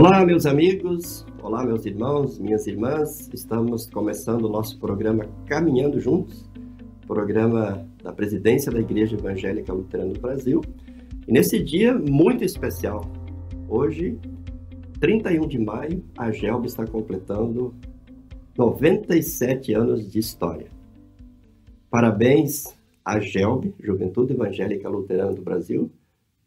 Olá, meus amigos, olá, meus irmãos, minhas irmãs. Estamos começando o nosso programa Caminhando Juntos, programa da presidência da Igreja Evangélica Luterana do Brasil. E nesse dia muito especial, hoje, 31 de maio, a GELB está completando 97 anos de história. Parabéns à GELB, Juventude Evangélica Luterana do Brasil.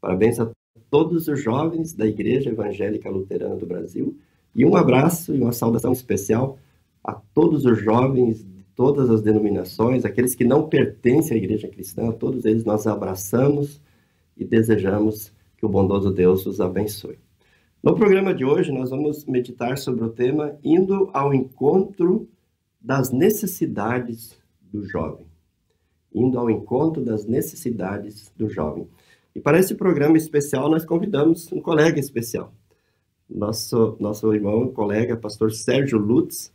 Parabéns a todos os jovens da Igreja Evangélica Luterana do Brasil e um abraço e uma saudação especial a todos os jovens de todas as denominações, aqueles que não pertencem à Igreja Cristã, todos eles nós abraçamos e desejamos que o bondoso Deus os abençoe. No programa de hoje, nós vamos meditar sobre o tema Indo ao encontro das necessidades do jovem. Indo ao encontro das necessidades do jovem. E para esse programa especial, nós convidamos um colega especial, nosso, nosso irmão, colega, pastor Sérgio Lutz,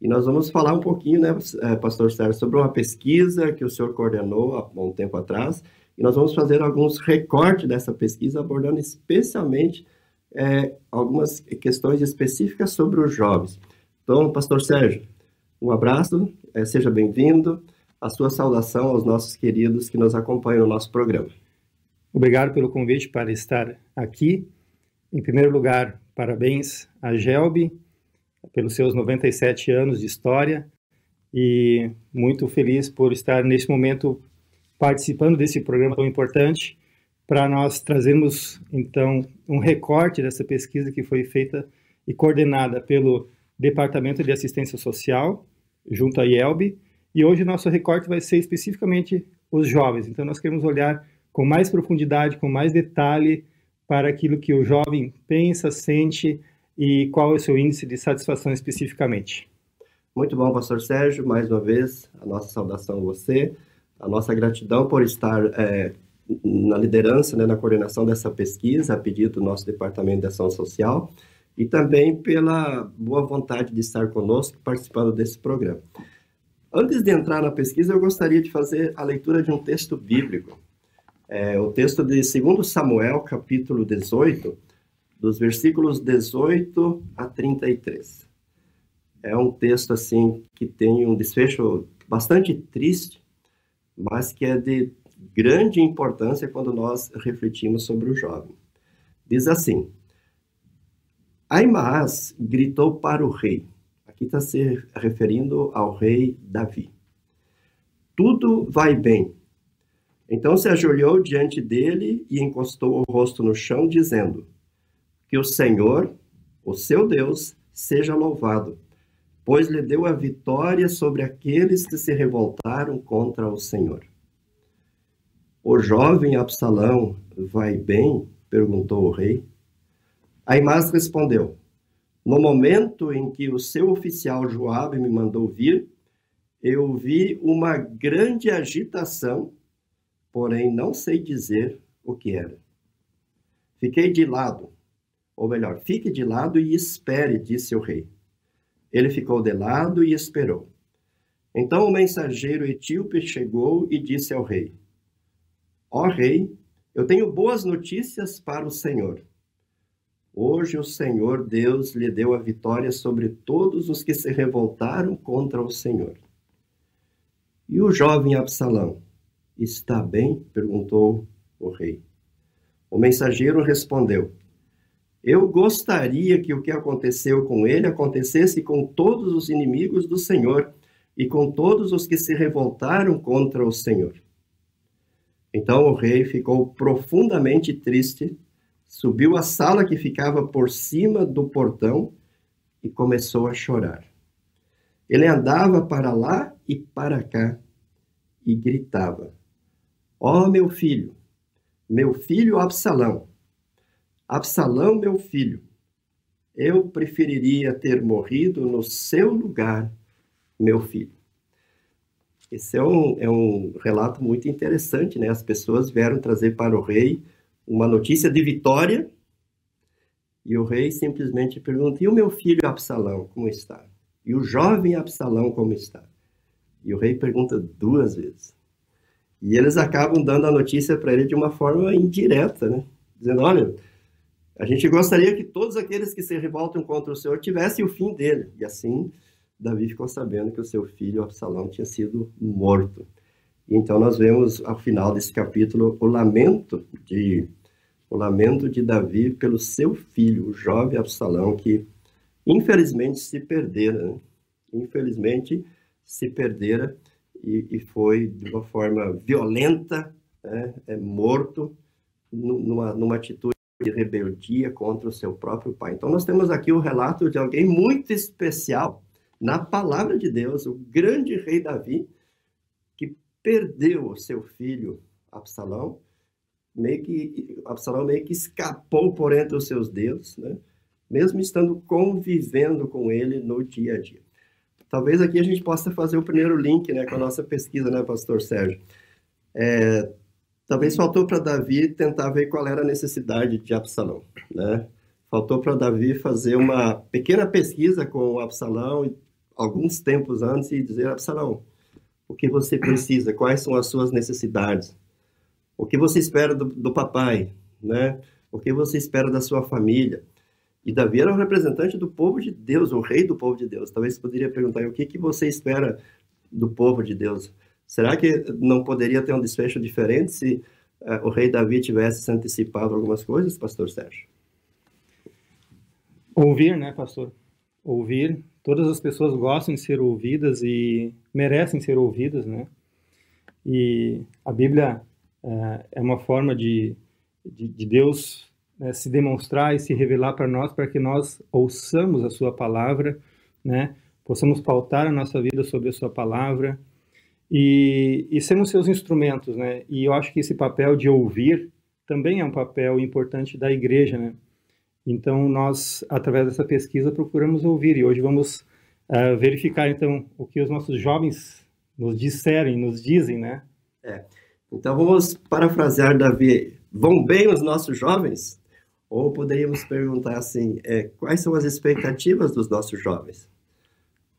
e nós vamos falar um pouquinho, né, eh, pastor Sérgio, sobre uma pesquisa que o senhor coordenou há um tempo atrás, e nós vamos fazer alguns recortes dessa pesquisa, abordando especialmente é, algumas questões específicas sobre os jovens. Então, pastor Sérgio, um abraço, é, seja bem-vindo, a sua saudação aos nossos queridos que nos acompanham no nosso programa. Obrigado pelo convite para estar aqui. Em primeiro lugar, parabéns a Gelbi pelos seus 97 anos de história e muito feliz por estar nesse momento participando desse programa tão importante para nós trazermos então um recorte dessa pesquisa que foi feita e coordenada pelo Departamento de Assistência Social junto à IELB e hoje nosso recorte vai ser especificamente os jovens. Então nós queremos olhar com mais profundidade, com mais detalhe para aquilo que o jovem pensa, sente e qual é o seu índice de satisfação especificamente. Muito bom, pastor Sérgio, mais uma vez a nossa saudação a você, a nossa gratidão por estar é, na liderança, né, na coordenação dessa pesquisa, a pedido do nosso Departamento de Ação Social, e também pela boa vontade de estar conosco participando desse programa. Antes de entrar na pesquisa, eu gostaria de fazer a leitura de um texto bíblico é, o texto de 2 Samuel, capítulo 18, dos versículos 18 a 33. É um texto assim que tem um desfecho bastante triste, mas que é de grande importância quando nós refletimos sobre o jovem. Diz assim: Aimaas gritou para o rei. Aqui está se referindo ao rei Davi. Tudo vai bem, então se ajoelhou diante dele e encostou o rosto no chão, dizendo: Que o Senhor, o seu Deus, seja louvado, pois lhe deu a vitória sobre aqueles que se revoltaram contra o Senhor. O jovem Absalão vai bem? perguntou o rei. Aimás respondeu: No momento em que o seu oficial Joabe me mandou vir, eu vi uma grande agitação porém não sei dizer o que era. Fiquei de lado, ou melhor, fique de lado e espere, disse o rei. Ele ficou de lado e esperou. Então o mensageiro etíope chegou e disse ao rei: Ó rei, eu tenho boas notícias para o Senhor. Hoje o Senhor Deus lhe deu a vitória sobre todos os que se revoltaram contra o Senhor. E o jovem Absalão? Está bem? perguntou o rei. O mensageiro respondeu: Eu gostaria que o que aconteceu com ele acontecesse com todos os inimigos do Senhor e com todos os que se revoltaram contra o Senhor. Então o rei ficou profundamente triste, subiu à sala que ficava por cima do portão e começou a chorar. Ele andava para lá e para cá e gritava: Ó oh, meu filho, meu filho Absalão, Absalão, meu filho, eu preferiria ter morrido no seu lugar, meu filho. Esse é um, é um relato muito interessante, né? As pessoas vieram trazer para o rei uma notícia de vitória e o rei simplesmente pergunta: e o meu filho Absalão, como está? E o jovem Absalão, como está? E o rei pergunta duas vezes. E eles acabam dando a notícia para ele de uma forma indireta, né? Dizendo, olha, A gente gostaria que todos aqueles que se revoltam contra o Senhor tivessem o fim dele. E assim, Davi ficou sabendo que o seu filho Absalão tinha sido morto. Então nós vemos ao final desse capítulo o lamento de o lamento de Davi pelo seu filho, o jovem Absalão, que infelizmente se perdera. Né? Infelizmente se perdera e, e, foi de uma forma violenta, né? é morto numa, numa atitude de rebeldia contra o seu próprio pai. Então, nós temos aqui o relato de alguém muito especial na palavra de Deus, o grande rei Davi, que perdeu o seu filho Absalão, meio que Absalão meio que escapou por entre os seus dedos, né? mesmo estando convivendo com ele no dia a dia. Talvez aqui a gente possa fazer o primeiro link né, com a nossa pesquisa, né, pastor Sérgio? É, Talvez faltou para Davi tentar ver qual era a necessidade de Absalão, né? Faltou para Davi fazer uma pequena pesquisa com Absalão alguns tempos antes e dizer Absalão, o que você precisa? Quais são as suas necessidades? O que você espera do, do papai, né? O que você espera da sua família? E Davi era o representante do povo de Deus, o rei do povo de Deus. Talvez você poderia perguntar: o que que você espera do povo de Deus? Será que não poderia ter um desfecho diferente se uh, o rei Davi tivesse se antecipado algumas coisas, pastor Sérgio? Ouvir, né, pastor? Ouvir. Todas as pessoas gostam de ser ouvidas e merecem ser ouvidas, né? E a Bíblia uh, é uma forma de, de, de Deus né, se demonstrar e se revelar para nós, para que nós ouçamos a Sua palavra, né? Possamos pautar a nossa vida sobre a Sua palavra e, e sermos seus instrumentos, né? E eu acho que esse papel de ouvir também é um papel importante da igreja, né? Então nós, através dessa pesquisa, procuramos ouvir e hoje vamos uh, verificar então o que os nossos jovens nos disserem, nos dizem, né? É. Então vamos parafrasear Davi. Vão bem os nossos jovens? Ou poderíamos perguntar assim, é, quais são as expectativas dos nossos jovens?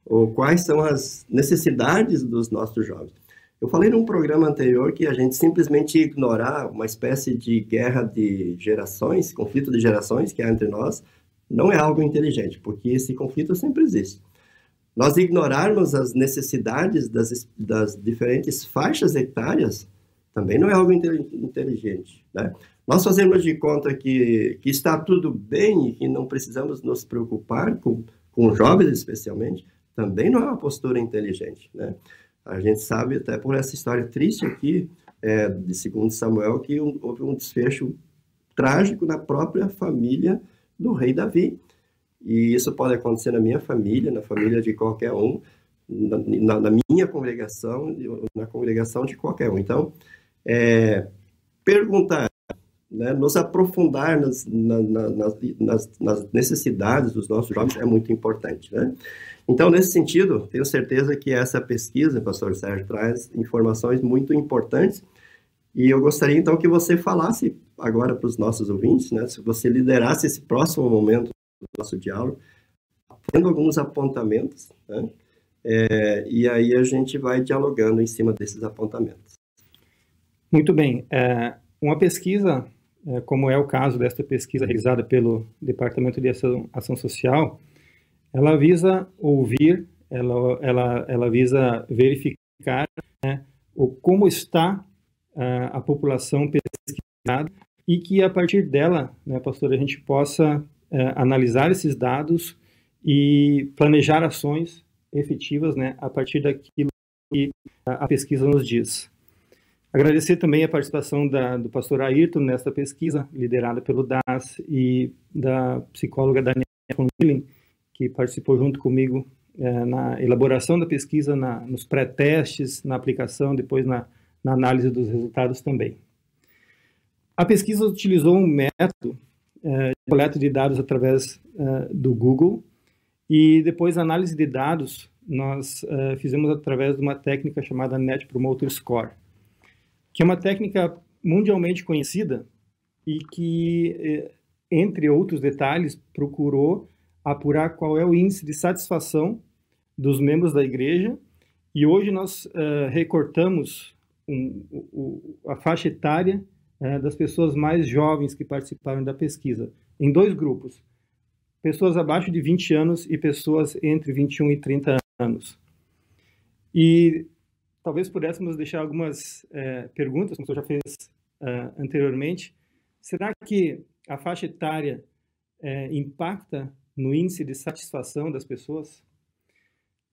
ou quais são as necessidades dos nossos jovens. Eu falei num programa anterior que a gente simplesmente ignorar uma espécie de guerra de gerações, conflito de gerações que há entre nós, não é algo inteligente, porque esse conflito sempre existe. Nós ignorarmos as necessidades das, das diferentes faixas etárias também não é algo inteligente. Né? Nós fazemos de conta que, que está tudo bem e que não precisamos nos preocupar com, com jovens especialmente, também não é uma postura inteligente, né? A gente sabe até por essa história triste aqui é, de segundo Samuel que um, houve um desfecho trágico na própria família do rei Davi. E isso pode acontecer na minha família, na família de qualquer um, na, na, na minha congregação, na congregação de qualquer um. Então, é, perguntar, né, nos aprofundar nas, na, nas, nas, necessidades dos nossos jovens é muito importante. Né? Então, nesse sentido, tenho certeza que essa pesquisa, pastor Sérgio, traz informações muito importantes. E eu gostaria, então, que você falasse agora para os nossos ouvintes, né, se você liderasse esse próximo momento do nosso diálogo, fazendo alguns apontamentos, né, é, e aí a gente vai dialogando em cima desses apontamentos. Muito bem. É, uma pesquisa, é, como é o caso desta pesquisa realizada pelo Departamento de Ação, Ação Social, ela visa ouvir, ela, ela, ela visa verificar né, o, como está uh, a população pesquisada e que a partir dela, né, pastor, a gente possa uh, analisar esses dados e planejar ações efetivas né, a partir daquilo que a pesquisa nos diz. Agradecer também a participação da, do pastor Ayrton nesta pesquisa, liderada pelo DAS e da psicóloga Daniela Conlin, que participou junto comigo é, na elaboração da pesquisa, na, nos pré-testes, na aplicação, depois na, na, análise dos resultados também. A pesquisa utilizou um método é, de coleta de dados através é, do Google e depois a análise de dados nós é, fizemos através de uma técnica chamada Net Promoter Score, que é uma técnica mundialmente conhecida e que, é, entre outros detalhes, procurou apurar qual é o índice de satisfação dos membros da igreja e hoje nós uh, recortamos um, a faixa etária é, das pessoas mais jovens que participaram da pesquisa, em dois grupos: pessoas abaixo de 20 anos e pessoas entre 21 e 30 anos. E talvez pudéssemos deixar algumas é, perguntas, como você já fez é, anteriormente. Será que a faixa etária é, impacta no índice de satisfação das pessoas?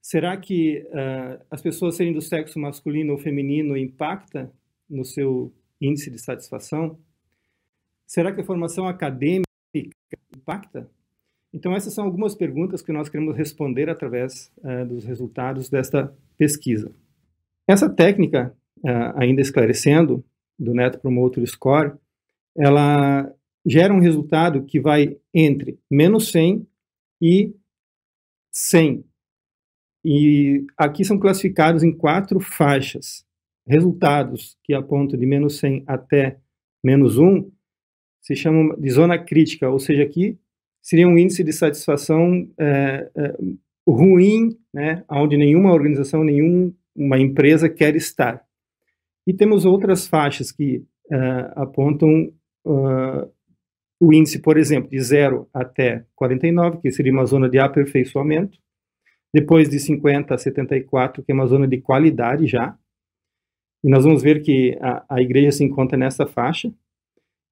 Será que uh, as pessoas serem do sexo masculino ou feminino impacta no seu índice de satisfação? Será que a formação acadêmica impacta? Então, essas são algumas perguntas que nós queremos responder através uh, dos resultados desta pesquisa. Essa técnica, uh, ainda esclarecendo, do Net Promoter Score, ela gera um resultado que vai entre menos 100 e 100. E aqui são classificados em quatro faixas. Resultados que apontam de menos 100 até menos 1 se chamam de zona crítica, ou seja, aqui seria um índice de satisfação é, é, ruim, né, onde nenhuma organização, nenhuma empresa quer estar. E temos outras faixas que uh, apontam uh, o índice, por exemplo, de 0 até 49, que seria uma zona de aperfeiçoamento, depois de 50 a 74, que é uma zona de qualidade já, e nós vamos ver que a, a igreja se encontra nessa faixa,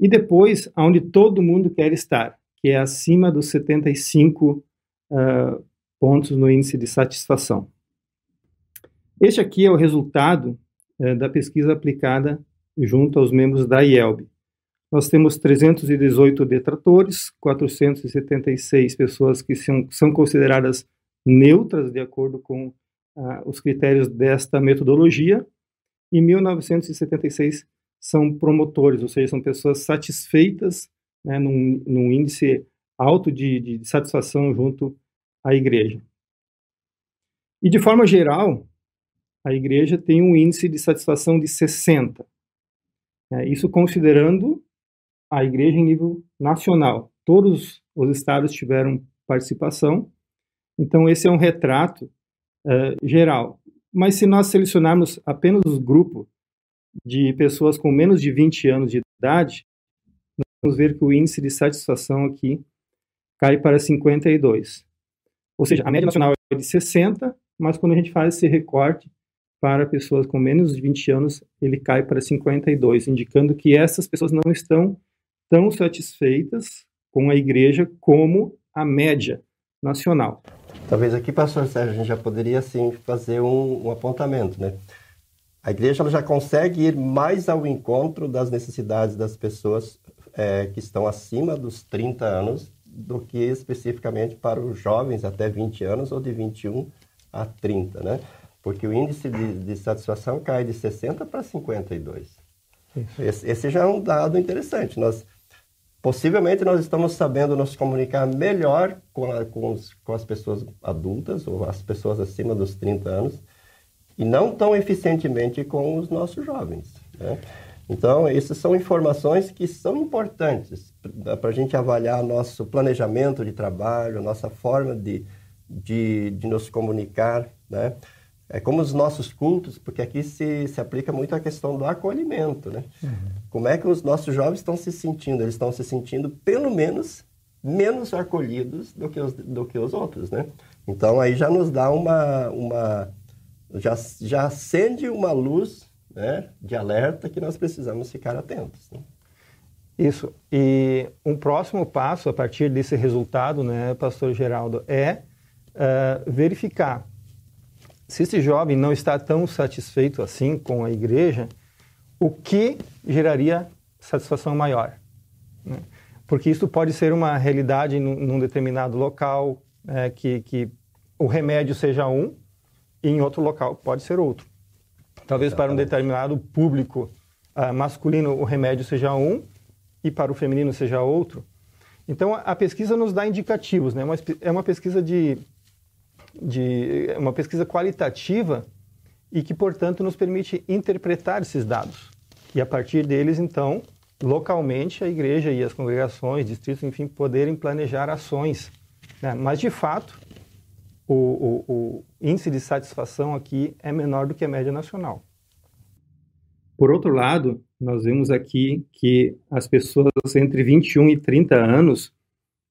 e depois, onde todo mundo quer estar, que é acima dos 75 uh, pontos no índice de satisfação. Este aqui é o resultado uh, da pesquisa aplicada junto aos membros da IELB. Nós temos 318 detratores, 476 pessoas que são, são consideradas neutras de acordo com ah, os critérios desta metodologia, e 1976 são promotores, ou seja, são pessoas satisfeitas né, num, num índice alto de, de, satisfação junto à igreja. E de forma geral, a igreja tem um índice de satisfação de 60. É, isso considerando a igreja em nível nacional. Todos os estados tiveram participação, então esse é um retrato uh, geral. Mas se nós selecionarmos apenas o grupo de pessoas com menos de 20 anos de idade, vamos ver que o índice de satisfação aqui cai para 52. Ou seja, a média nacional é de 60, mas quando a gente faz esse recorte para pessoas com menos de 20 anos, ele cai para 52, indicando que essas pessoas não estão tão satisfeitas com a igreja como a média nacional. Talvez aqui, pastor Sérgio, a gente já poderia assim fazer um, um apontamento, né? A igreja já consegue ir mais ao encontro das necessidades das pessoas é, que estão acima dos 30 anos do que especificamente para os jovens até 20 anos ou de 21 a 30, né? Porque o índice de, de satisfação cai de 60 para 52. Esse, esse já é um dado interessante. Nós Possivelmente nós estamos sabendo nos comunicar melhor com, a, com, os, com, as pessoas adultas ou as pessoas acima dos 30 anos e não tão eficientemente com os nossos jovens. Né? Então, essas são informações que são importantes para a gente avaliar nosso planejamento de trabalho, nossa forma de, de, de nos comunicar, né? É como os nossos cultos, porque aqui se, se aplica muito a questão do acolhimento, né? Uhum. Como é que os nossos jovens estão se sentindo? Eles estão se sentindo, pelo menos, menos acolhidos do que os, do que os outros, né? Então, aí já nos dá uma... uma já, já acende uma luz né, de alerta que nós precisamos ficar atentos. Né? Isso. E um próximo passo, a partir desse resultado, né, pastor Geraldo, é uh, verificar se esse jovem não está tão satisfeito assim com a igreja, o que geraria satisfação maior? Né? Porque isso pode ser uma realidade num, num determinado local, é, que, que o remédio seja um, e em outro local pode ser outro. Talvez Exatamente. para um determinado público uh, masculino o remédio seja um, e para o feminino seja outro. Então, a pesquisa nos dá indicativos, né? é uma pesquisa de de uma pesquisa qualitativa e que, portanto, nos permite interpretar esses dados. E a partir deles, então, localmente, a igreja e as congregações, distritos, enfim, poderem planejar ações. Né? Mas, de fato, o, o, o, índice de satisfação aqui é menor do que a média nacional. Por outro lado, nós vemos aqui que as pessoas entre 21 e 30 anos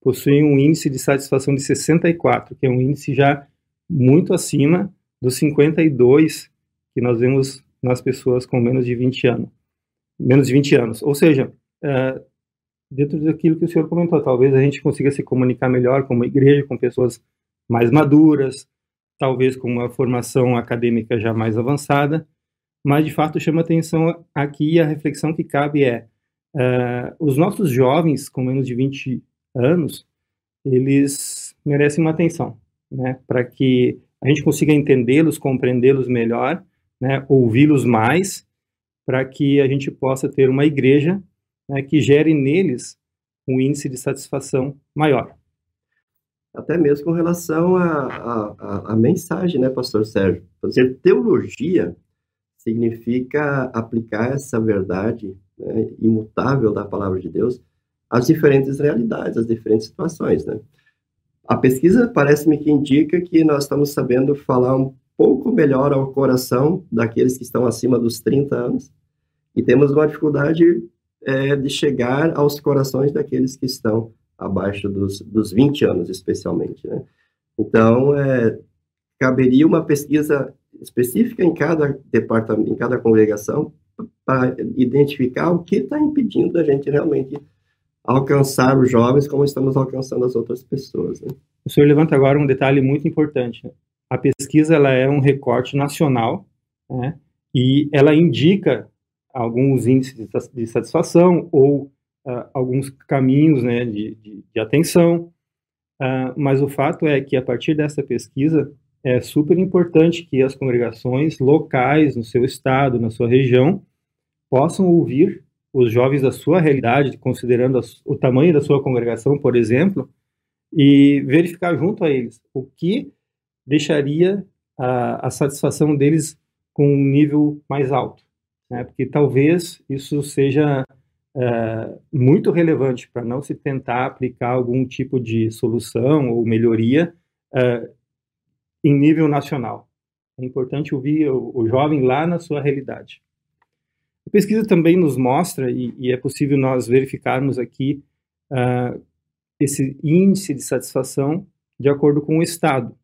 possuem um índice de satisfação de 64, que é um índice já muito acima dos 52 que nós vemos nas pessoas com menos de 20 anos. Menos de 20 anos. Ou seja, uh, dentro daquilo que o senhor comentou, talvez a gente consiga se comunicar melhor com uma igreja, com pessoas mais maduras, talvez com uma formação acadêmica já mais avançada, mas de fato chama atenção aqui a reflexão que cabe é uh, os nossos jovens com menos de 20 anos, eles merecem uma atenção, né, para que a gente consiga entendê-los, compreendê-los melhor, né, ouvi-los mais, para que a gente possa ter uma igreja né, que gere neles um índice de satisfação maior. Até mesmo com relação à mensagem, né, pastor Sérgio? Fazer teologia significa aplicar essa verdade né, imutável da palavra de Deus às diferentes realidades, às diferentes situações, né? A pesquisa parece-me que indica que nós estamos sabendo falar um pouco melhor ao coração daqueles que estão acima dos 30 anos e temos uma dificuldade é, de chegar aos corações daqueles que estão abaixo dos, dos 20 anos, especialmente, né? Então, é, caberia uma pesquisa específica em cada departamento, em cada congregação, para identificar o que está impedindo a gente realmente alcançar os jovens como estamos alcançando as outras pessoas. Né? O senhor levanta agora um detalhe muito importante. A pesquisa ela é um recorte nacional né, e ela indica alguns índices de satisfação ou uh, alguns caminhos né, de, de, de atenção, uh, mas o fato é que a partir dessa pesquisa é super importante que as congregações locais no seu estado, na sua região, possam ouvir os jovens da sua realidade, considerando o tamanho da sua congregação, por exemplo, e verificar junto a eles o que deixaria a, a satisfação deles com um nível mais alto. Né? Porque talvez isso seja é, muito relevante para não se tentar aplicar algum tipo de solução ou melhoria é, em nível nacional. É importante ouvir o, o jovem lá na sua realidade. A pesquisa também nos mostra, e, e é possível nós verificarmos aqui, uh, esse índice de satisfação de acordo com o estado.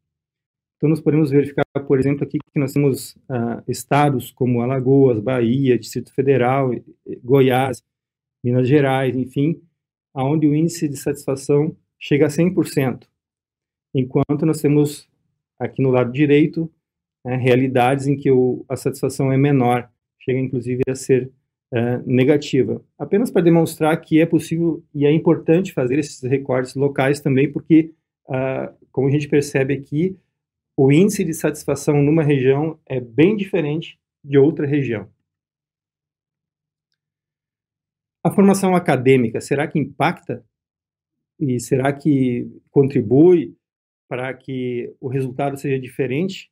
Então, nós podemos verificar, por exemplo, aqui que nós temos uh, estados como Alagoas, Bahia, Distrito Federal, Goiás, Minas Gerais, enfim, onde o índice de satisfação chega a 100%, enquanto nós temos aqui no lado direito, né, realidades em que o, a satisfação é menor, chega inclusive a ser uh, negativa. Apenas para demonstrar que é possível e é importante fazer esses recortes locais também, porque, uh, como a gente percebe aqui, o índice de satisfação numa região é bem diferente de outra região. A formação acadêmica, será que impacta? E será que contribui para que o resultado seja diferente.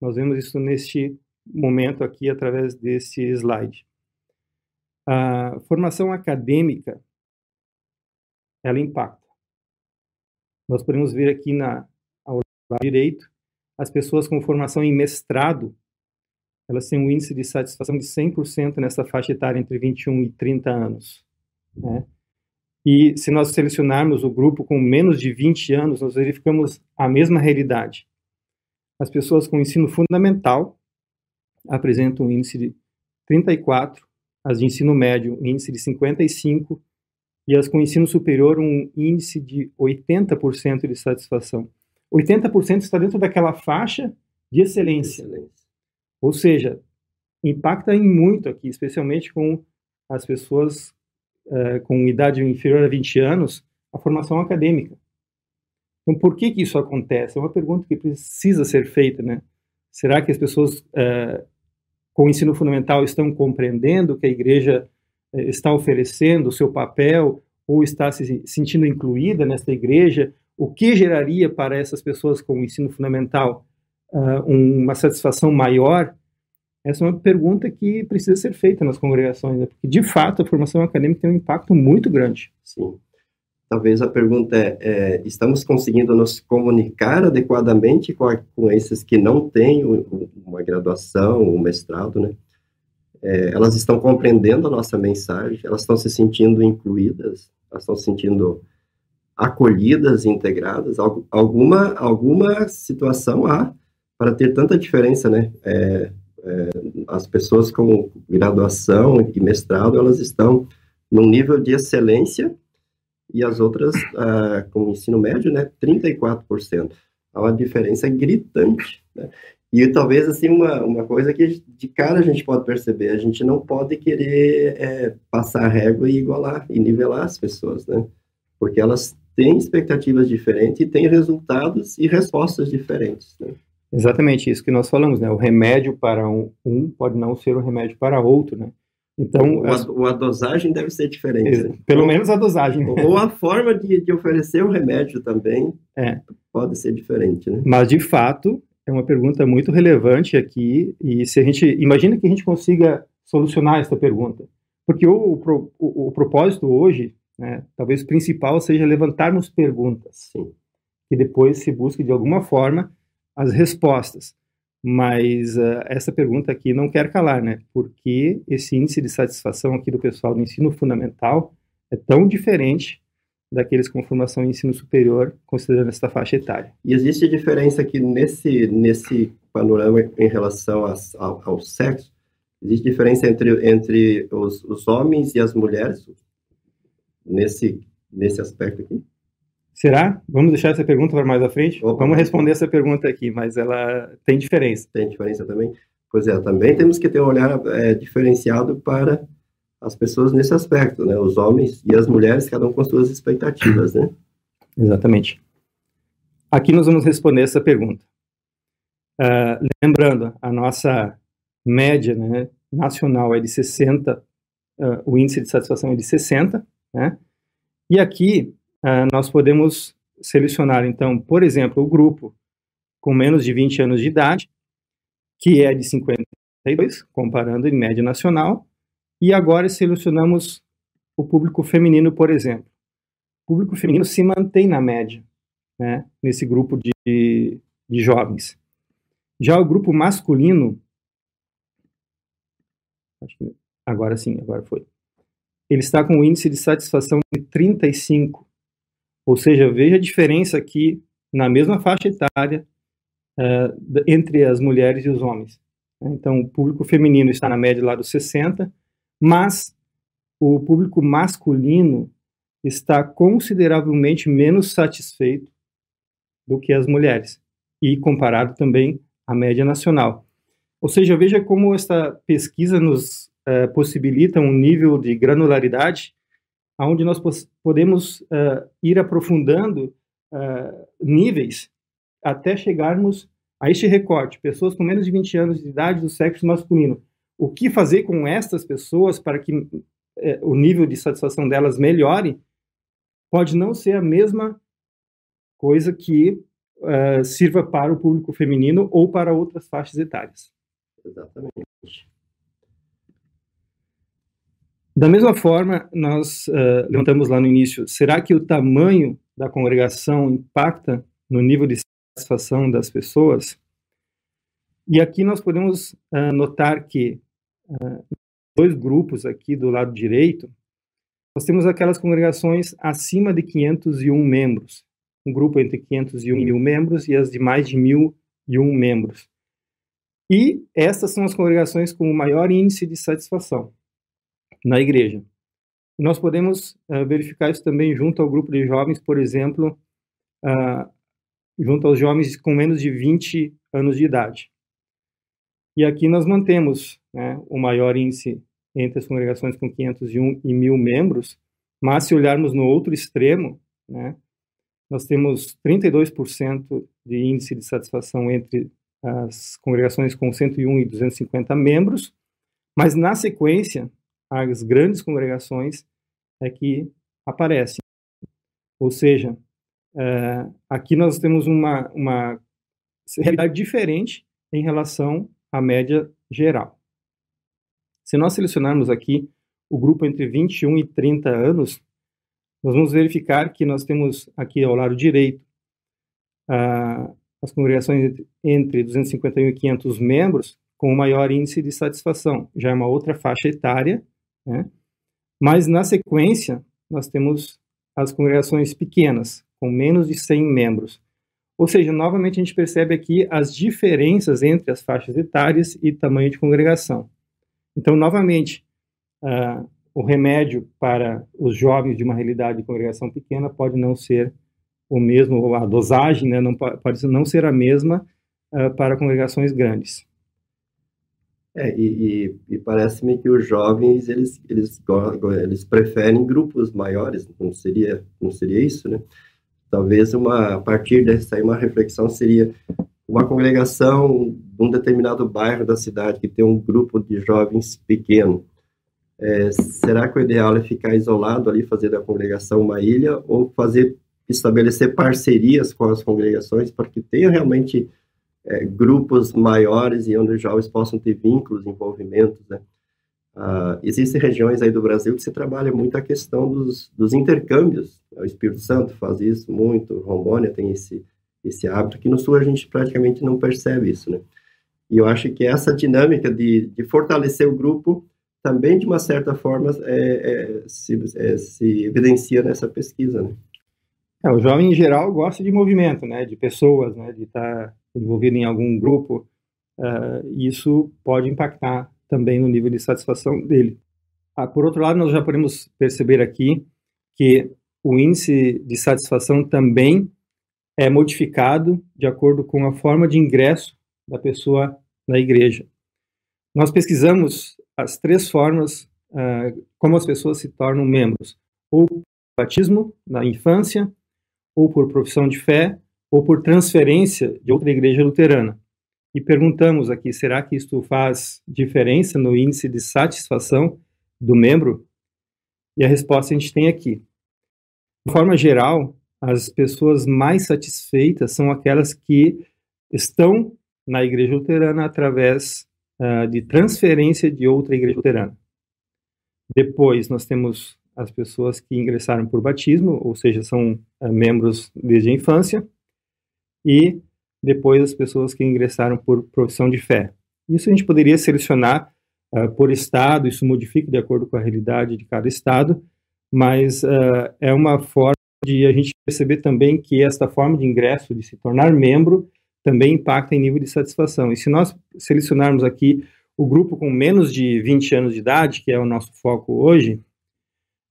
Nós vemos isso neste momento aqui através desse slide. A formação acadêmica ela impacta. Nós podemos ver aqui na ao lado direito as pessoas com formação em mestrado, elas têm um índice de satisfação de 100% nessa faixa etária entre 21 e 30 anos. Né? E se nós selecionarmos o grupo com menos de 20 anos, nós verificamos a mesma realidade. As pessoas com ensino fundamental apresentam um índice de 34, as de ensino médio, um índice de 55, e as com ensino superior, um índice de 80% de satisfação. 80% está dentro daquela faixa de excelência. excelência. Ou seja, impacta em muito aqui, especialmente com as pessoas uh, com idade inferior a 20 anos a formação acadêmica. Então, por que, que isso acontece? É uma pergunta que precisa ser feita, né? Será que as pessoas uh, com o ensino fundamental estão compreendendo que a igreja uh, está oferecendo o seu papel ou está se sentindo incluída nessa igreja? O que geraria para essas pessoas com o ensino fundamental uma satisfação maior essa é uma pergunta que precisa ser feita nas congregações, né? porque de fato a formação acadêmica tem um impacto muito grande. Sim. Talvez a pergunta é, é estamos conseguindo nos comunicar adequadamente com, a, com esses que não têm uma graduação, um mestrado, né? é, elas estão compreendendo a nossa mensagem, elas estão se sentindo incluídas, elas estão se sentindo acolhidas, integradas. Alguma, alguma situação há para ter tanta diferença, né? É, é, as pessoas com graduação e mestrado, elas estão num nível de excelência e as outras, ah, com ensino médio, né, 34%. Há uma diferença gritante, né? E talvez, assim, uma, uma coisa que de cara a gente pode perceber, a gente não pode querer é, passar régua e igualar, e nivelar as pessoas, né? Porque elas têm expectativas diferentes e têm resultados e respostas diferentes, né? Exatamente isso que nós falamos, né? O remédio para um, um pode não ser o remédio para outro, né? Então, as... a, a, dosagem deve ser diferente. Né? Pelo ou, menos a dosagem. Ou a forma de, de oferecer o remédio também é. pode ser diferente, né? Mas, de fato, é uma pergunta muito relevante aqui, e se a gente... Imagina que a gente consiga solucionar essa pergunta. Porque o, o, o, o propósito hoje, né, talvez principal, seja levantarmos perguntas. Sim. Que depois se busque, de alguma forma, as respostas. Mas uh, essa pergunta aqui não quer calar, né? Por que esse índice de satisfação aqui do pessoal do ensino fundamental é tão diferente daqueles com formação em ensino superior, considerando essa faixa etária? E existe diferença aqui nesse, nesse panorama em relação ao, ao sexo? Existe diferença entre, entre os, os homens e as mulheres nesse, nesse aspecto aqui? Será? Vamos deixar essa pergunta para mais à frente? Opa. Vamos responder essa pergunta aqui, mas ela tem diferença. Tem diferença também? Pois é, também temos que ter um olhar é, diferenciado para as pessoas nesse aspecto, né? Os homens e as mulheres, cada um com suas expectativas, né? Exatamente. Aqui nós vamos responder essa pergunta. Uh, lembrando, a nossa média né, nacional é de 60, uh, ah, o índice de satisfação é de 60, né? E aqui uh, nós podemos selecionar, então, por exemplo, o grupo com menos de 20 anos de idade, que é de 52, comparando em média nacional, e agora selecionamos o público feminino, por exemplo. O público feminino se mantém na média, né, nesse grupo de, de jovens. Já o grupo masculino, agora sim, agora foi. Ele está com um índice de satisfação de 35, ou seja, veja a diferença aqui na mesma faixa etária uh, entre as mulheres e os homens. Então, o público feminino está na média lá dos 60, mas o público masculino está consideravelmente menos satisfeito do que as mulheres, e comparado também à média nacional. Ou seja, veja como esta pesquisa nos uh, possibilita um nível de granularidade onde nós podemos uh, ir aprofundando uh, níveis até chegarmos a este recorte, pessoas com menos de 20 anos de idade do sexo masculino. O que fazer com estas pessoas para que uh, o nível de satisfação delas melhore pode não ser a mesma coisa que sirva para o público feminino ou para outras faixas etárias. Exatamente. Da mesma forma, nós uh, levantamos lá no início, será que o tamanho da congregação impacta no nível de satisfação das pessoas? E aqui nós podemos uh, notar que uh, dois grupos aqui do lado direito, nós temos aquelas congregações acima de 501 membros, um grupo entre 501 e mil membros e as de mais de 1.001 membros. E essas são as congregações com o maior índice de satisfação na igreja. Nós podemos uh, verificar isso também junto ao grupo de jovens, por exemplo, uh, junto aos jovens com menos de 20 anos de idade. E aqui nós mantemos né, o maior índice entre as congregações com 501 e 1.000 membros, mas se olharmos no outro extremo, né, nós temos 32% de índice de satisfação entre as congregações com 101 e 250 membros, mas na sequência as grandes congregações é que aparecem. Ou seja, é, aqui nós temos uma, uma realidade diferente em relação à média geral. Se nós selecionarmos aqui o grupo entre 21 e 30 anos, nós vamos verificar que nós temos aqui ao lado direito as congregações entre 251 e 500 membros, com o maior índice de satisfação. Já é uma outra faixa etária, né? Mas, na sequência, nós temos as congregações pequenas, com menos de 100 membros. Ou seja, novamente a gente percebe aqui as diferenças entre as faixas etárias e tamanho de congregação. Então, novamente, uh, o remédio para os jovens de uma realidade de congregação pequena pode não ser o mesmo, a dosagem né, não, pode não ser a mesma uh, para congregações grandes. É, e, e, e parece-me que os jovens, eles, eles, eles preferem grupos maiores, não seria, não seria isso, né? Talvez uma, a partir dessa aí, uma reflexão seria uma congregação de um determinado bairro da cidade que tem um grupo de jovens pequeno. É, será que o ideal é ficar isolado ali, fazer da congregação uma ilha, ou fazer, estabelecer parcerias com as congregações para que tenha realmente é, grupos maiores e onde os jovens possam ter vínculos, envolvimentos, né? Ah, existem regiões aí do Brasil que se trabalha muito a questão dos, dos intercâmbios. O Espírito Santo faz isso muito, Rondônia tem esse, esse hábito, que no Sul a gente praticamente não percebe isso, né? E eu acho que essa dinâmica de, de fortalecer o grupo também, de uma certa forma, é, é, se, é, se evidencia nessa pesquisa, né? É, o jovem, em geral, gosta de movimento, né? De pessoas, né? De estar tá envolvido em algum grupo. Uh, isso pode impactar também no nível de satisfação dele. Ah, por outro lado, nós já podemos perceber aqui que o índice de satisfação também é modificado de acordo com a forma de ingresso da pessoa na igreja. Nós pesquisamos as três formas uh, como as pessoas se tornam membros: ou batismo na infância, ou por profissão de fé, ou por transferência de outra igreja luterana e perguntamos aqui: será que isto faz diferença no índice de satisfação do membro? E a resposta a gente tem aqui. De forma geral, as pessoas mais satisfeitas são aquelas que estão na igreja luterana através uh, de transferência de outra igreja luterana. Depois, nós temos as pessoas que ingressaram por batismo, ou seja, são uh, membros desde a infância. E depois as pessoas que ingressaram por profissão de fé. Isso a gente poderia selecionar uh, por estado, isso modifica de acordo com a realidade de cada estado, mas uh, é uma forma de a gente perceber também que esta forma de ingresso, de se tornar membro, também impacta em nível de satisfação. E se nós selecionarmos aqui o grupo com menos de 20 anos de idade, que é o nosso foco hoje,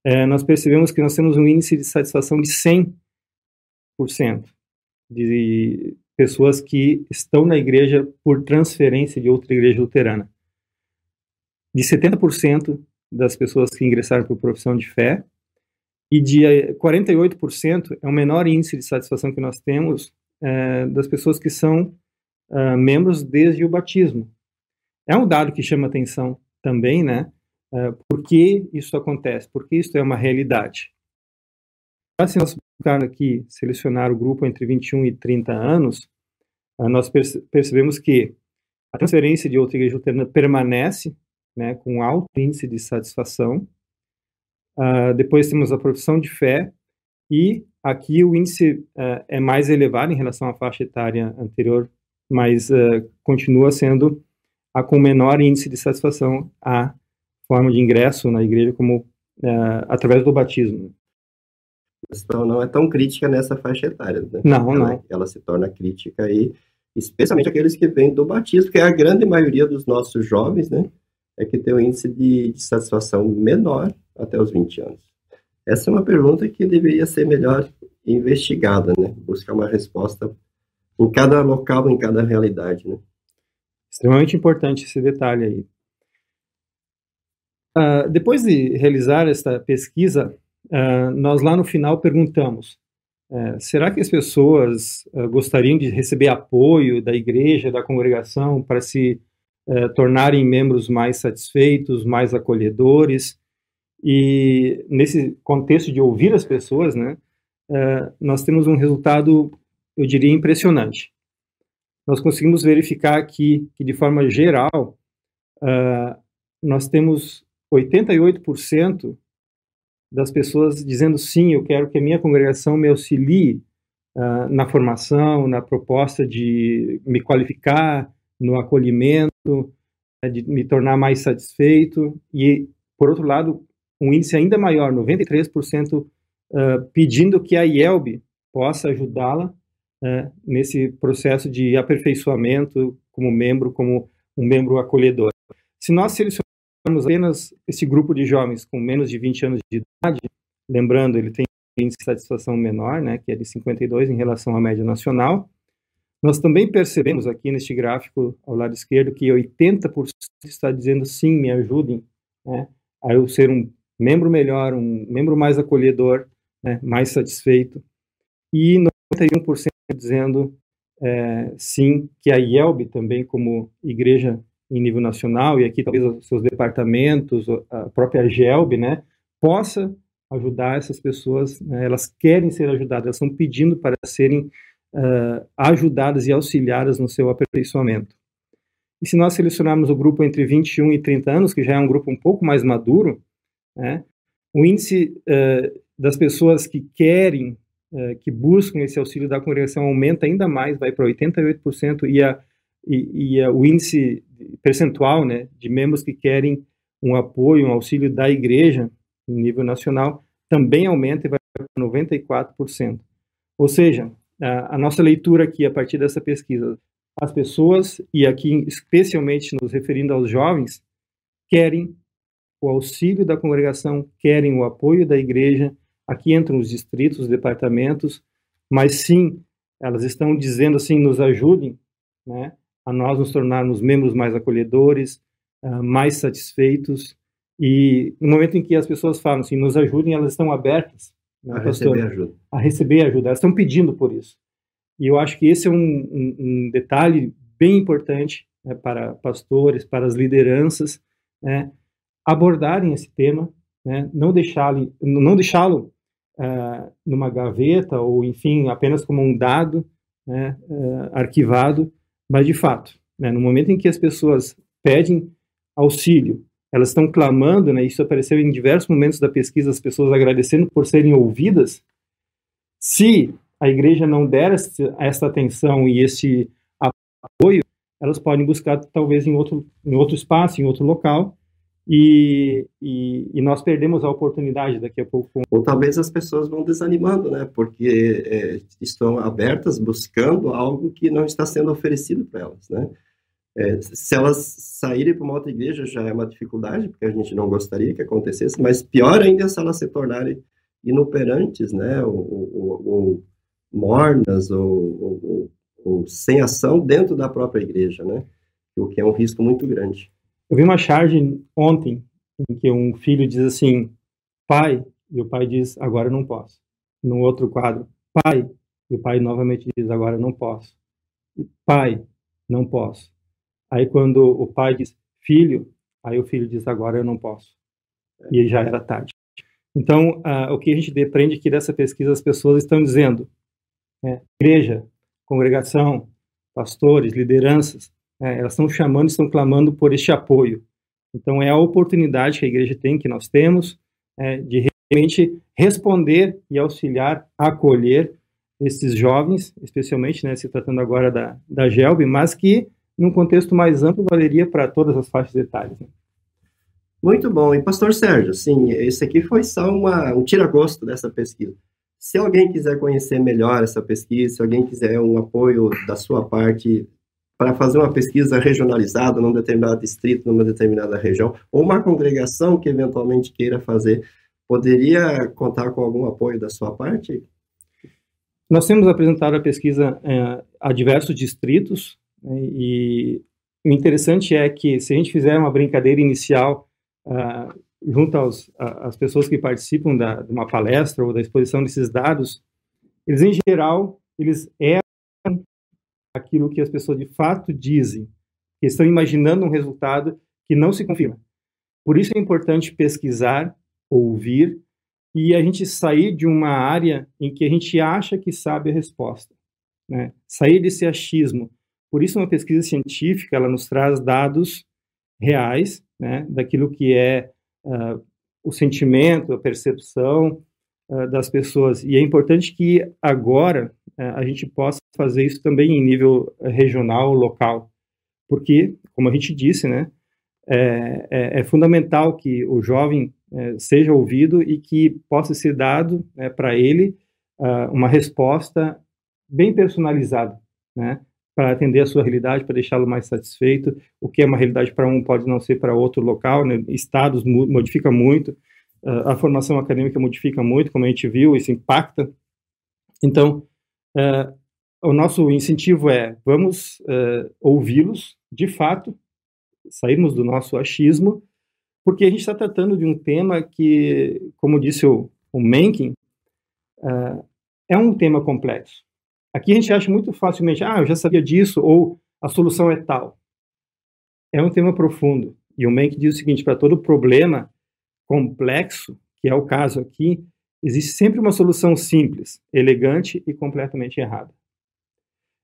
é, nós percebemos que nós temos um índice de satisfação de 100% de pessoas que estão na igreja por transferência de outra igreja luterana. De 70% das pessoas que ingressaram por profissão de fé, e de 48% é o menor índice de satisfação que nós temos é, das pessoas que são é, membros desde o batismo. É um dado que chama atenção também, né? É, por que isso acontece? Porque isso é uma realidade. Se nós aqui selecionar o grupo entre 21 e 30 anos, ah, nós percebemos que a transferência de outra igreja luterana permanece né, com alto índice de satisfação. Uh, depois temos a profissão de fé, e aqui o índice uh, é mais elevado em relação à faixa etária anterior, mas continua sendo a com menor índice de satisfação a forma de ingresso na igreja como através do batismo. A questão não é tão crítica nessa faixa etária, né? Não, ela, não. Ela se torna crítica aí especialmente aqueles que vêm do batismo, que é a grande maioria dos nossos jovens, né, é que tem um índice de, de satisfação menor até os 20 anos. Essa é uma pergunta que deveria ser melhor investigada, né, buscar uma resposta em cada local, em cada realidade, né. Extremamente importante esse detalhe aí. Uh, depois de realizar esta pesquisa, uh, nós lá no final perguntamos é, será que as pessoas uh, gostariam de receber apoio da igreja, da congregação, para se uh, tornarem membros mais satisfeitos, mais acolhedores? E nesse contexto de ouvir as pessoas, né, uh, nós temos um resultado, eu diria, impressionante. Nós conseguimos verificar aqui que, de forma geral, nós temos 88% das pessoas dizendo sim, eu quero que a minha congregação me auxilie uh, na formação, na proposta de me qualificar, no acolhimento, de me tornar mais satisfeito e, por outro lado, um índice ainda maior, 93%, uh, pedindo que a IELB possa ajudá-la uh, nesse processo de aperfeiçoamento como membro, como um membro acolhedor. Se nós selecionarmos apenas esse grupo de jovens com menos de 20 anos de idade, lembrando, ele tem índice de satisfação menor, né, que é de 52 em relação à média nacional, nós também percebemos aqui neste gráfico ao lado esquerdo que 80% está dizendo sim, me ajudem né, a eu ser um membro melhor, um membro mais acolhedor, né, mais satisfeito. E 91% dizendo é, sim, que a IELB também como igreja em nível nacional, e aqui talvez os seus departamentos, a própria GELB, né, possa ajudar essas pessoas, né, elas querem ser ajudadas, elas estão pedindo para serem uh, ajudadas e auxiliadas no seu aperfeiçoamento. E se nós selecionarmos o grupo entre 21 e 30 anos, que já é um grupo um pouco mais maduro, né, o índice uh, das pessoas que querem, uh, que buscam esse auxílio da congregação aumenta ainda mais, vai para 88%, e, a, e, e a, o índice percentual né, de membros que querem um apoio, um auxílio da igreja, em nível nacional, também aumenta e vai para 94%. Ou seja, a, nossa leitura aqui, a partir dessa pesquisa, as pessoas, e aqui especialmente nos referindo aos jovens, querem o auxílio da congregação, querem o apoio da igreja, aqui entram os distritos, os departamentos, mas sim, elas estão dizendo assim, nos ajudem, né, a nós nos tornarmos membros mais acolhedores, uh, mais satisfeitos, e no momento em que as pessoas falam assim, nos ajudem, elas estão abertas né, a pastor, receber ajuda. A receber ajuda. Elas estão pedindo por isso. E eu acho que esse é um, um, um detalhe bem importante né, para pastores, para as lideranças, né, abordarem esse tema, né, não deixá-lo, não deixá-lo uh, numa gaveta ou, enfim, apenas como um dado uh, arquivado, mas de fato, né, no momento em que as pessoas pedem auxílio, elas estão clamando, né, isso apareceu em diversos momentos da pesquisa, as pessoas agradecendo por serem ouvidas. Se a igreja não der essa atenção e esse apoio, elas podem buscar talvez em outro, em outro espaço, em outro local, e, e, e, nós perdemos a oportunidade daqui a pouco. Ou talvez as pessoas vão desanimando, né? Porque é, estão abertas buscando algo que não está sendo oferecido para elas, né? É, se elas saírem para uma outra igreja já é uma dificuldade, porque a gente não gostaria que acontecesse, mas pior ainda se elas se tornarem inoperantes, né, ou, ou, ou mornas, ou, ou, sem ação dentro da própria igreja, né, o que é um risco muito grande. Eu vi uma charge ontem em que um filho diz assim, pai, e o pai diz, agora não posso. No outro quadro, pai, e o pai novamente diz, agora não posso. E, pai, não posso. Aí quando o pai diz filho, aí o filho diz agora eu não posso. E já era tarde. Então, o que a gente depreende aqui dessa pesquisa, as pessoas estão dizendo, né, igreja, congregação, pastores, lideranças, né, elas estão chamando, estão clamando por este apoio. Então, é a oportunidade que a igreja tem, que nós temos, é, de realmente responder e auxiliar, acolher esses jovens, especialmente, né, se tratando agora da, da GELB, mas que num contexto mais amplo, valeria para todas as faixas etárias. Né? Muito bom. E, pastor Sérgio, sim, esse aqui foi só uma, um tira-gosto dessa pesquisa. Se alguém quiser conhecer melhor essa pesquisa, se alguém quiser um apoio da sua parte para fazer uma pesquisa regionalizada num determinado distrito, numa determinada região, ou uma congregação que eventualmente queira fazer, poderia contar com algum apoio da sua parte? Nós temos apresentado a pesquisa é, a diversos distritos, né? E o interessante é que se a gente fizer uma brincadeira inicial uh, junto aos, às pessoas que participam da, de uma palestra ou da exposição desses dados, eles em geral eles erram aquilo que as pessoas de fato dizem, que estão imaginando um resultado que não se confirma. Por isso é importante pesquisar, ouvir e a gente sair de uma área em que a gente acha que sabe a resposta, né? Sair desse achismo por isso, uma pesquisa científica ela nos traz dados reais, né, daquilo que é uh, o sentimento, a percepção uh, das pessoas. E é importante que agora uh, a gente possa fazer isso também em nível regional, local, porque, como a gente disse, né, é, é, é fundamental que o jovem é, seja ouvido e que possa ser dado né, para ele uh, uma resposta bem personalizada, né, para atender a sua realidade, para deixá-lo mais satisfeito. O que é uma realidade para um pode não ser para outro local, né, estados modifica muito, a formação acadêmica modifica muito, como a gente viu, isso impacta. Então, uh, o nosso incentivo é vamos ouvi-los, de fato, sairmos do nosso achismo porque a gente está tratando de um tema que, como disse o, o Mencken, é um tema complexo. Aqui a gente acha muito facilmente, ah, eu já sabia disso, ou a solução é tal. É um tema profundo. E o Mencken diz o seguinte: para todo problema complexo, que é o caso aqui, existe sempre uma solução simples, elegante e completamente errada.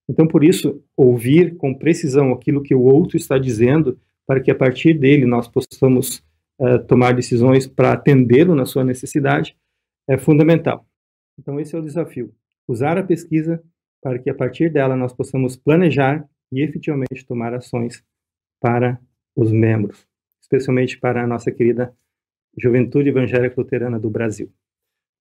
Então, por isso, ouvir com precisão aquilo que o outro está dizendo, para que a partir dele nós possamos uh, tomar decisões para atendê-lo na sua necessidade, é fundamental. Então, esse é o desafio. Usar a pesquisa para que, a partir dela, nós possamos planejar e efetivamente tomar ações para os membros, especialmente para a nossa querida Juventude Evangélica Luterana do Brasil.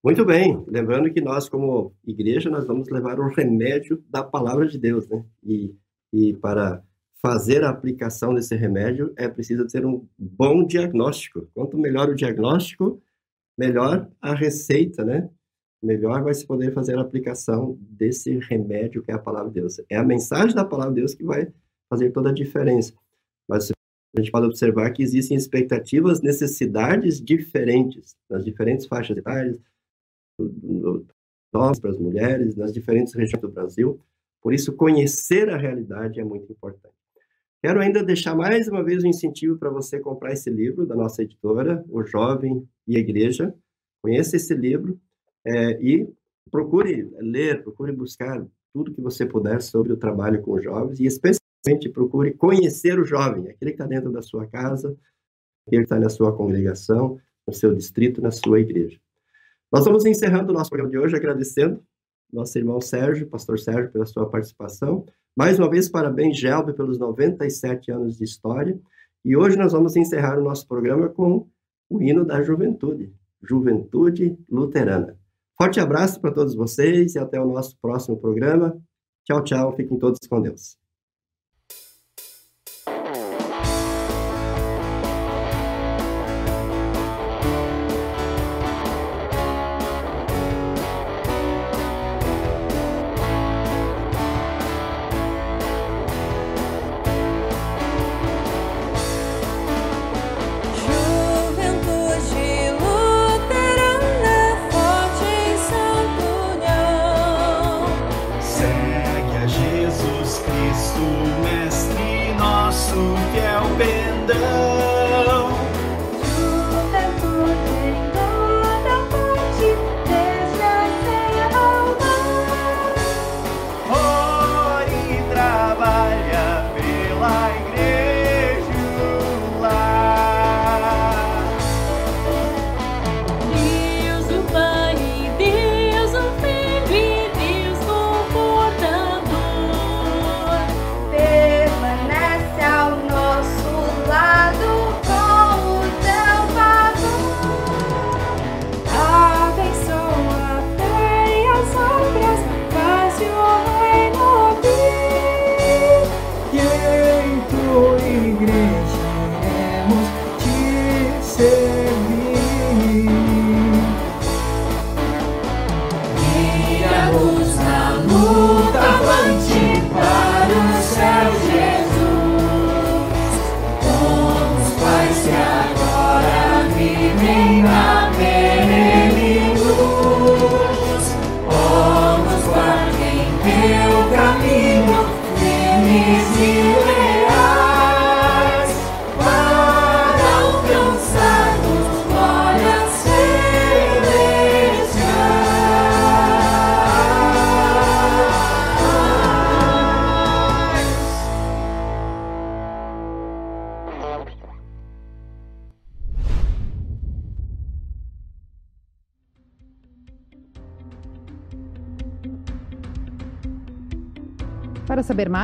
Muito bem, lembrando que nós, como igreja, nós vamos levar o remédio da palavra de Deus, né? E, e para fazer a aplicação desse remédio, é preciso ter um bom diagnóstico. Quanto melhor o diagnóstico, melhor a receita, né? Melhor vai se poder fazer a aplicação desse remédio que é a palavra de Deus. É a mensagem da palavra de Deus que vai fazer toda a diferença. Mas a gente pode observar que existem expectativas, necessidades diferentes nas diferentes faixas etárias, nós para as mulheres, nas diferentes regiões do Brasil. Por isso, conhecer a realidade é muito importante. Quero ainda deixar mais uma vez um incentivo para você comprar esse livro da nossa editora, O Jovem e a Igreja. Conheça esse livro é, e procure ler, procure buscar tudo que você puder sobre o trabalho com jovens e especialmente procure conhecer o jovem, aquele que está dentro da sua casa, aquele que está na sua congregação, no seu distrito, na sua igreja. Nós vamos encerrando o nosso programa de hoje agradecendo nosso irmão Sérgio, pastor Sérgio, pela sua participação. Mais uma vez, parabéns, Gelbe, pelos 97 anos de história. E hoje nós vamos encerrar o nosso programa com o hino da juventude, Juventude Luterana. Forte abraço para todos vocês e até o nosso próximo programa. Tchau, tchau. Fiquem todos com Deus.